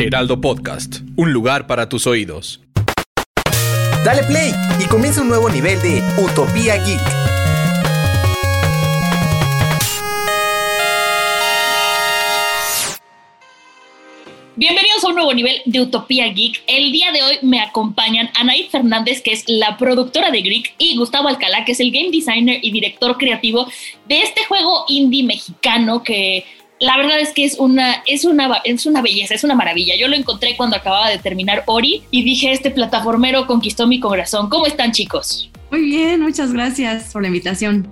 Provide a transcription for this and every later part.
Heraldo Podcast, un lugar para tus oídos. Dale play y comienza un nuevo nivel de Utopía Geek. Bienvenidos a un nuevo nivel de Utopía Geek. El día de hoy me acompañan Anaí Fernández, que es la productora de Geek, y Gustavo Alcalá, que es el game designer y director creativo de este juego indie mexicano que la verdad es que es una, es una, es una belleza, es una maravilla. Yo lo encontré cuando acababa de terminar Ori y dije, este plataformero conquistó mi corazón. ¿Cómo están chicos? Muy bien, muchas gracias por la invitación.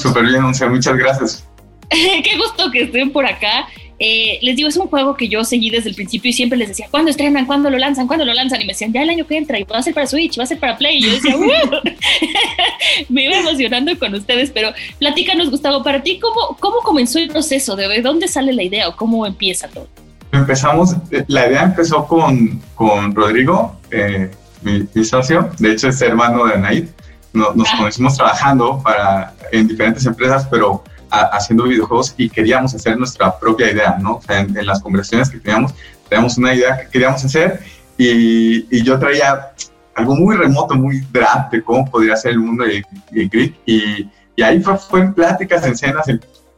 Súper bien, o sea, muchas gracias. Qué gusto que estén por acá. Eh, les digo, es un juego que yo seguí desde el principio y siempre les decía, ¿cuándo estrenan? ¿Cuándo lo lanzan? ¿Cuándo lo lanzan? Y me decían, ya el año que entra, y va a ser para Switch, va a ser para Play. Y yo decía, me iba emocionando con ustedes, pero platícanos, Gustavo, para ti, ¿cómo, cómo comenzó el proceso? ¿De dónde sale la idea o cómo empieza todo? Empezamos, la idea empezó con, con Rodrigo, eh, mi, socio, de hecho es hermano de Anaid. Nos, nos ah. conocimos trabajando para, en diferentes empresas, pero haciendo videojuegos y queríamos hacer nuestra propia idea, ¿no? O sea, en, las conversaciones que teníamos, teníamos una idea que queríamos hacer y, y yo traía algo muy remoto, muy draft de cómo podría ser el mundo de, de y, y, ahí fue, fue en pláticas, en cenas,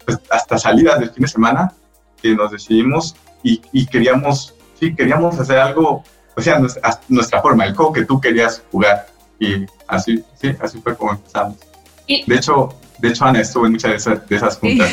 pues, hasta salidas del fin de semana que nos decidimos y, y, queríamos, sí, queríamos hacer algo, o sea, nuestra, nuestra forma, el juego que tú querías jugar y así, sí, así fue como empezamos. De hecho, de hecho, Ana estuvo en muchas de esas, juntas.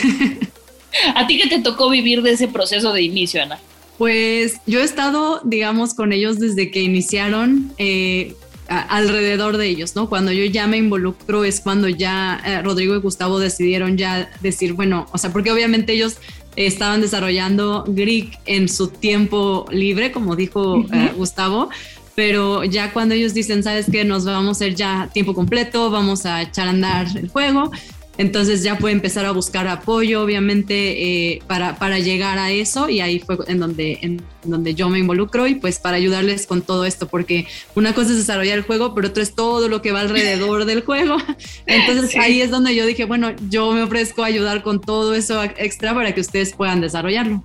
¿A ti qué te tocó vivir de ese proceso de inicio, Ana? Pues yo he estado, digamos, con ellos desde que iniciaron. Eh, alrededor de ellos, ¿no? Cuando yo ya me involucro es cuando ya eh, Rodrigo y Gustavo decidieron ya decir, bueno, o sea, porque obviamente ellos estaban desarrollando Greek en su tiempo libre, como dijo eh, Gustavo, pero ya cuando ellos dicen, sabes que nos vamos a hacer ya tiempo completo, vamos a echar a andar el juego, entonces ya puede empezar a buscar apoyo, obviamente, eh, para, para, llegar a eso y ahí fue en donde, en donde yo me involucro y pues para ayudarles con todo esto, porque una cosa es desarrollar el juego, pero otra es todo lo que va alrededor del juego. Entonces ahí es donde yo dije, bueno, yo me ofrezco a ayudar con todo eso extra para que ustedes puedan desarrollarlo.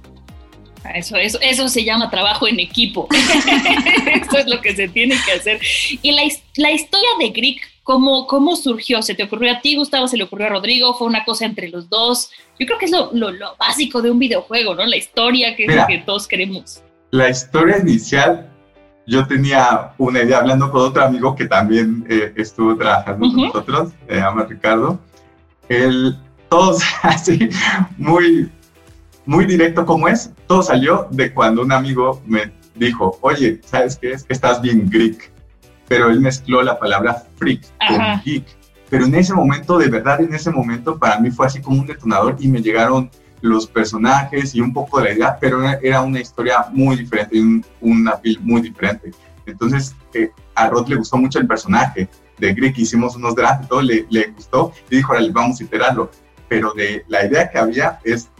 Eso, eso, eso se llama trabajo en equipo. eso es lo que se tiene que hacer. Y la, la historia de Greek, ¿cómo, ¿cómo surgió? ¿Se te ocurrió a ti, Gustavo? ¿Se le ocurrió a Rodrigo? ¿Fue una cosa entre los dos? Yo creo que es lo, lo, básico de un videojuego, ¿no? La historia que es lo que todos queremos. La historia inicial, yo tenía una idea hablando con otro amigo que también eh, estuvo trabajando con nosotros, se llama Ricardo. Él, todos así, muy muy directo como es, todo salió de cuando un amigo me dijo, oye, ¿sabes qué es? Estás bien Greek. Pero él mezcló la palabra freak con geek. Pero en ese momento, de verdad, en ese momento, para mí fue así como un detonador y me llegaron los personajes y un poco de la idea, pero era una historia muy diferente, un, una film muy diferente. Entonces, eh, a Rod le gustó mucho el personaje de Greek, hicimos unos drafts y todo, le, le gustó y dijo, ahora vamos a iterarlo. Pero de la idea que había es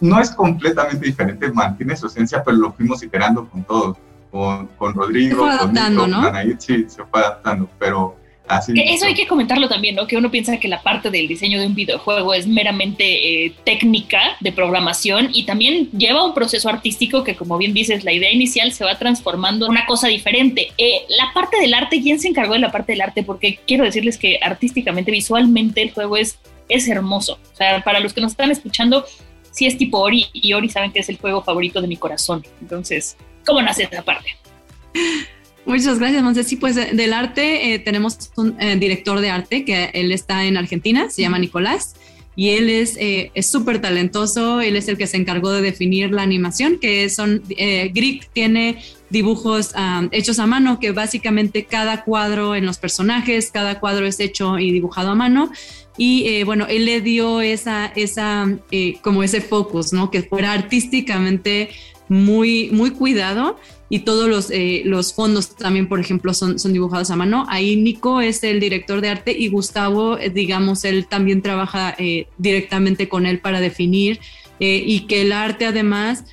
no es completamente diferente, mantiene su esencia, pero lo fuimos iterando con todos, con, con Rodrigo, con, Nico, ¿no? Anaí, sí, se fue adaptando, pero así. Eso hay que comentarlo también, ¿no? Que uno piensa que la parte del diseño de un videojuego es meramente eh, técnica de programación y también lleva un proceso artístico que, como bien dices, la idea inicial se va transformando en una cosa diferente. Eh, la parte del arte, ¿quién se encargó de la parte del arte? Porque quiero decirles que artísticamente, visualmente, el juego es es hermoso. O sea, para los que nos están escuchando, sí es tipo Ori y Ori saben que es el juego favorito de mi corazón. Entonces, ¿cómo nace esa parte? Muchas gracias, Monse. Sí, pues del arte eh, tenemos un eh, director de arte que él está en Argentina, se llama Nicolás, y él es eh, súper talentoso. Él es el que se encargó de definir la animación, que son, Greek tiene dibujos hechos a mano, que básicamente cada cuadro en los personajes, cada cuadro es hecho y dibujado a mano y eh, bueno, él le dio esa, esa eh, como ese focus, ¿no? Que fuera artísticamente muy, muy cuidado y todos los, eh, los fondos también, por ejemplo, son, son dibujados a mano. Ahí Nico es el director de arte y Gustavo, digamos, él también trabaja directamente con él para definir y que el arte además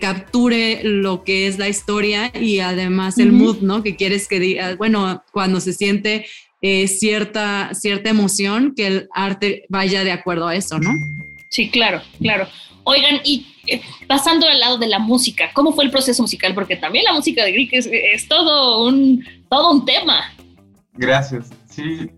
capture lo que es la historia y además el mood, ¿no? Que quieres que diga, bueno, cuando se siente eh, cierta, cierta emoción que el arte vaya de acuerdo a eso, ¿no? Sí, claro, claro. Oigan, y eh, pasando al lado de la música, ¿cómo fue el proceso musical? Porque también la música de Greek es, todo, un, todo un tema. Gracias. Sí,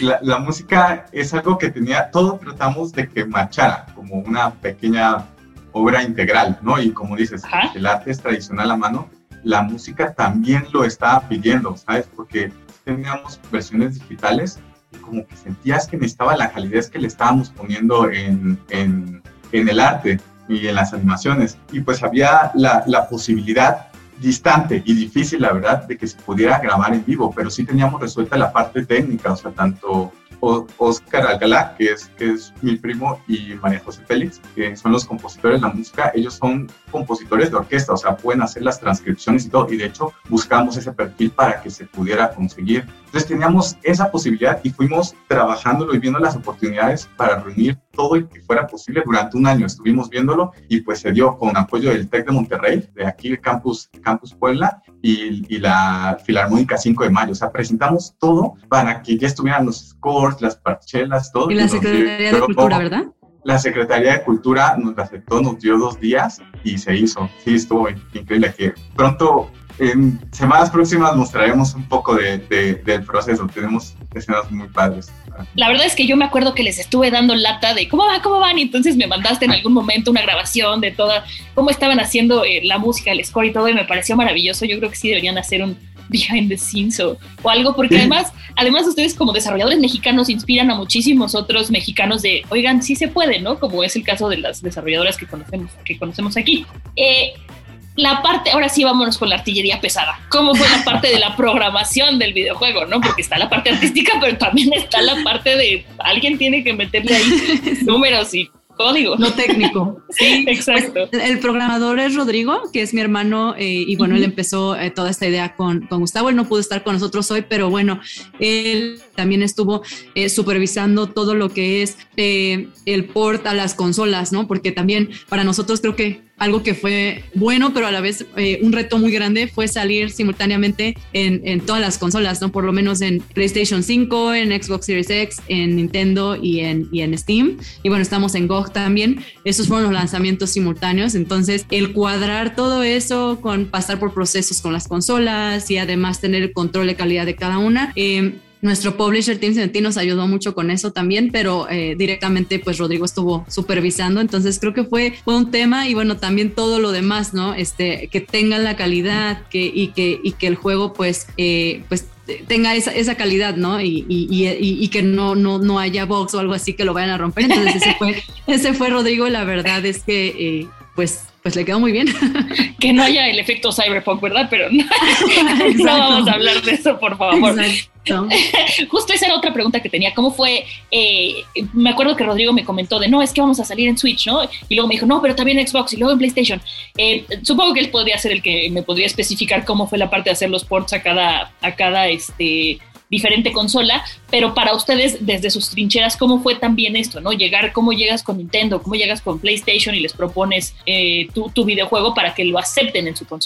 la, música es algo que tenía, todos tratamos de que marchara como una pequeña obra integral, ¿no? Y como dices, el arte es tradicional a mano, la música también lo estaba pidiendo, ¿sabes? Porque teníamos versiones digitales y como que sentías que necesitaba la calidez que le estábamos poniendo en, en, en el arte y en las animaciones. Y pues había la, la, posibilidad distante y difícil, la verdad, de que se pudiera grabar en vivo, pero sí teníamos resuelta la parte técnica, o sea, tanto Oscar Alcalá, que es, que es mi primo, y María José Félix, que son los compositores de la música. Ellos son compositores de orquesta, o sea, pueden hacer las transcripciones y todo. Y de hecho, buscamos ese perfil para que se pudiera conseguir. Entonces, teníamos esa posibilidad y fuimos trabajándolo y viendo las oportunidades para reunir todo el que fuera posible durante un año. Estuvimos viéndolo y pues se dio con apoyo del TEC de Monterrey, de aquí el campus, campus Puebla y, y la Filarmónica 5 de Mayo. O sea, presentamos todo para que ya estuvieran los scores, las parchelas, todo. Y la Secretaría de Cultura, ¿verdad? La Secretaría de Cultura nos aceptó, nos dio dos días y se hizo. Sí, estuvo increíble que pronto en semanas próximas mostraremos un poco de, del proceso. Tenemos escenas muy padres. La verdad es que yo me acuerdo que les estuve dando lata de cómo va, cómo van, y entonces me mandaste en algún momento una grabación de toda, cómo estaban haciendo eh, la música, el score y todo, y me pareció maravilloso. Yo creo que sí deberían hacer un behind the scenes o, algo, porque además, además ustedes como desarrolladores mexicanos inspiran a muchísimos otros mexicanos de, oigan, sí se puede, ¿no? Como es el caso de las desarrolladoras que conocemos, que conocemos aquí. Eh, la parte, ahora sí vámonos con la artillería pesada. ¿Cómo fue la parte de la programación del videojuego, no? Porque está la parte artística, pero también está la parte de alguien tiene que meterle ahí números y código. No técnico. sí, exacto. Pues, el programador es Rodrigo, que es mi hermano, eh, y bueno, él empezó eh, toda esta idea con, con, Gustavo. Él no pudo estar con nosotros hoy, pero bueno, él también estuvo eh, supervisando todo lo que es el port a las consolas, ¿no? Porque también para nosotros creo que algo que fue bueno, pero a la vez eh, un reto muy grande fue salir simultáneamente en, en, todas las consolas, ¿no? Por lo menos en PlayStation 5, en Xbox Series X, en Nintendo y en, y en Steam. Y bueno, estamos en GOG también. Esos fueron los lanzamientos simultáneos. Entonces, el cuadrar todo eso con pasar por procesos con las consolas y además tener el control de calidad de cada una, eh, nuestro publisher Team Senti nos ayudó mucho con eso también, pero eh, directamente pues Rodrigo estuvo supervisando, entonces creo que fue, fue un tema y bueno, también todo lo demás, ¿no? Este, que tengan la calidad que, y, que, y que el juego pues, eh, pues tenga esa, esa, calidad, ¿no? Y, y, y, que no, no, no haya box o algo así que lo vayan a romper. Entonces ese fue, ese fue Rodrigo, la verdad es que eh, pues pues le quedó muy bien. Que no haya el efecto cyberpunk, ¿verdad? Pero no, vamos a hablar de eso, por favor. Justo esa era otra pregunta que tenía. ¿Cómo fue? Eh, me acuerdo que Rodrigo me comentó de, no, es que vamos a salir en Switch, ¿no? Y luego me dijo, no, pero también en Xbox y luego en PlayStation. Eh, supongo que él podría ser el que me podría especificar cómo fue la parte de hacer los ports a cada, a cada este, diferente consola, pero para ustedes desde sus trincheras, ¿cómo fue también esto, no? Llegar, ¿cómo llegas con Nintendo? ¿Cómo llegas con PlayStation y les propones eh, tu, tu videojuego para que lo acepten en su consola?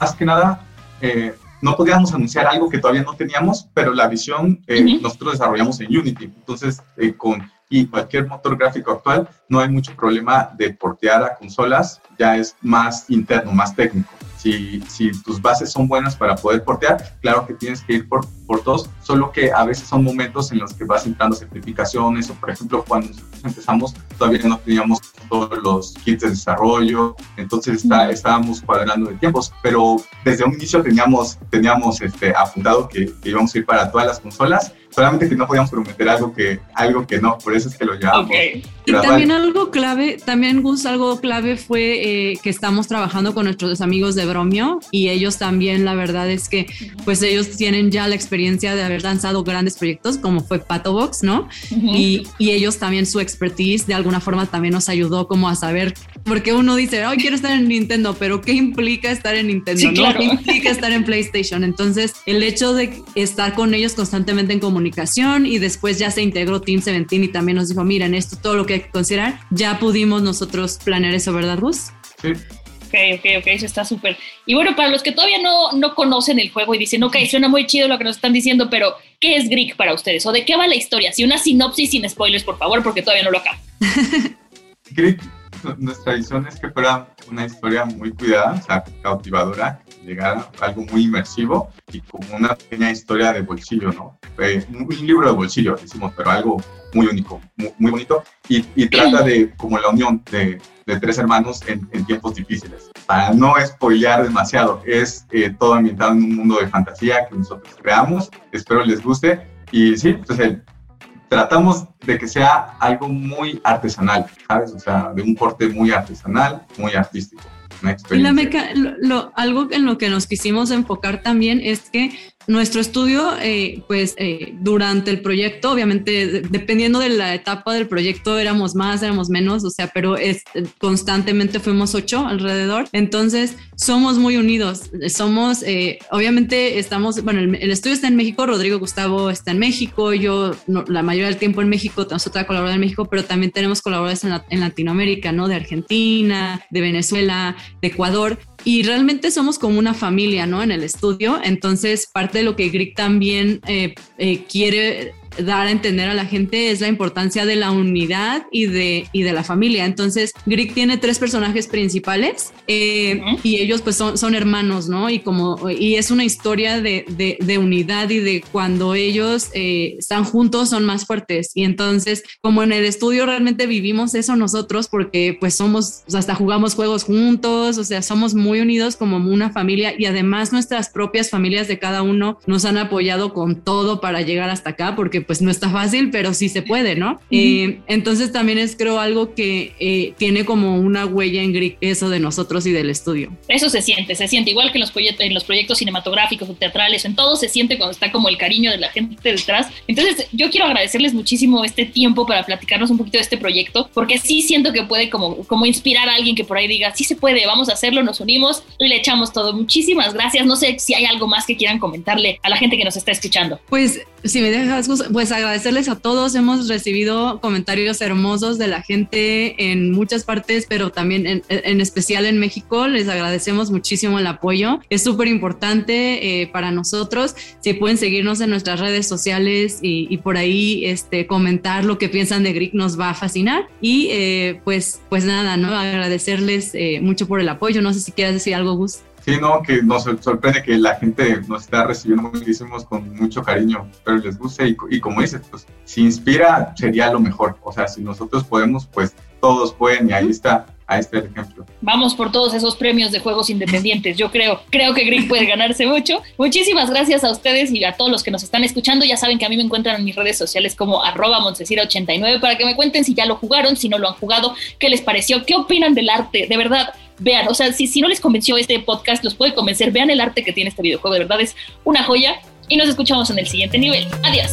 Más que nada, eh, no podíamos anunciar algo que todavía no teníamos, pero la visión eh, nosotros desarrollamos en Unity. Entonces, eh, con y cualquier motor gráfico actual, no hay mucho problema de portear a consolas, ya es más interno, más técnico. Si, si tus bases son buenas para poder portear, claro que tienes que ir por, por todos, solo que a veces son momentos en los que vas entrando certificaciones o, por ejemplo, cuando empezamos todavía no teníamos todos los kits de desarrollo, entonces está, estábamos cuadrando de tiempos, pero desde un inicio teníamos, teníamos este, apuntado que, que íbamos a ir para todas las consolas solamente que no podíamos prometer algo que, algo que no, por eso es que lo llevamos. Y también algo clave, también Gus, algo clave fue eh, que estamos trabajando con nuestros amigos de Bromio y ellos también, la verdad es que pues ellos tienen ya la experiencia de haber lanzado grandes proyectos como fue Patobox, ¿no? y, y, ellos también su expertise de alguna forma también nos ayudó como a saber, porque uno dice, ay, quiero estar en Nintendo, pero ¿qué implica estar en Nintendo? ¿no? ¿Qué implica estar en PlayStation? Entonces, el hecho de estar con ellos constantemente en comunicación y después ya se integró Team 17 y también nos dijo, miren, esto todo lo que hay que considerar, ya pudimos nosotros planear eso, ¿verdad, Gus? Sí. Ok, ok, ok, eso está súper. Y bueno, para los que todavía no, no conocen el juego y dicen, ok, suena muy chido lo que nos están diciendo, pero ¿qué es Greek para ustedes? ¿O de qué va la historia? Si una sinopsis sin spoilers, por favor, porque todavía no lo acabo. Greek, nuestra visión es que fuera una historia muy cuidada, o sea, cautivadora, llegar a algo muy inmersivo y como una pequeña historia de bolsillo, ¿no? Eh, un libro de bolsillo, decimos, pero algo muy único, muy, bonito, y, y, trata de como la unión de, de tres hermanos en, en, tiempos difíciles. Para no spoilear demasiado, es eh, todo ambientado en un mundo de fantasía que nosotros creamos, espero les guste, y sí, entonces tratamos de que sea algo muy artesanal, ¿sabes? O sea, de un corte muy artesanal, muy artístico. Y la meca lo, algo en lo que nos quisimos enfocar también es que nuestro estudio, eh, pues eh, durante el proyecto, obviamente dependiendo de la etapa del proyecto, éramos más, éramos menos, o sea, pero es, constantemente fuimos ocho alrededor. Entonces, somos muy unidos. Somos, eh, obviamente, estamos, bueno, el, estudio está en México, Rodrigo Gustavo está en México, yo la mayoría del tiempo en México, otra colaboradora en México, pero también tenemos colaboradores en, en Latinoamérica, ¿no? De Argentina, de Venezuela, de Ecuador y realmente somos como una familia, ¿no? En el estudio. Entonces, parte de lo que Grieg también eh, eh, quiere dar a entender a la gente es la importancia de la unidad y de, y de la familia. Entonces, Grieg tiene tres personajes principales eh, y ellos pues son, son hermanos, ¿no? Y como, y es una historia de, de, de unidad y de cuando ellos eh, están juntos son más fuertes. Y entonces, como en el estudio realmente vivimos eso nosotros porque pues somos, hasta jugamos juegos juntos, o sea, somos muy unidos como una familia y además nuestras propias familias de cada uno nos han apoyado con todo para llegar hasta acá porque pues no está fácil, pero sí se puede, ¿no? eh, entonces también es creo algo que eh, tiene como una huella en Greek eso de nosotros y del estudio. Eso se siente, se siente igual que en los, proyectos, en los proyectos cinematográficos o teatrales, en todo se siente cuando está como el cariño de la gente detrás. Entonces yo quiero agradecerles muchísimo este tiempo para platicarnos un poquito de este proyecto, porque sí siento que puede como, como inspirar a alguien que por ahí diga, sí se puede, vamos a hacerlo, nos unimos y le echamos todo. Muchísimas gracias. No sé si hay algo más que quieran comentarle a la gente que nos está escuchando. Pues si me dejas, pues agradecerles a todos. Hemos recibido comentarios hermosos de la gente en muchas partes, pero también en, en especial en México. Les agradecemos muchísimo el apoyo. Es súper importante eh, para nosotros. Si pueden seguirnos en nuestras redes sociales y, por ahí este, comentar lo que piensan de Greek, nos va a fascinar. Y eh, pues, pues nada, ¿no? Agradecerles eh, mucho por el apoyo. No sé si quieres decir algo, Gus. Sí, no, que nos sorprende que la gente nos está recibiendo muchísimos con mucho cariño, pero les guste y, y, como dices, pues si inspira sería lo mejor. O sea, si nosotros podemos, pues todos pueden y ahí está. Ahí está el ejemplo. Vamos por todos esos premios de juegos independientes. Yo creo, creo que Green puede ganarse mucho. Muchísimas gracias a ustedes y a todos los que nos están escuchando. Ya saben que a mí me encuentran en mis redes sociales como arroba 89 para que me cuenten si ya lo jugaron, si no lo han jugado, qué les pareció, qué opinan del arte. De verdad, vean, o sea, si, si no les convenció este podcast, los puede convencer, vean el arte que tiene este videojuego, de verdad es una joya y nos escuchamos en el siguiente nivel. Adiós.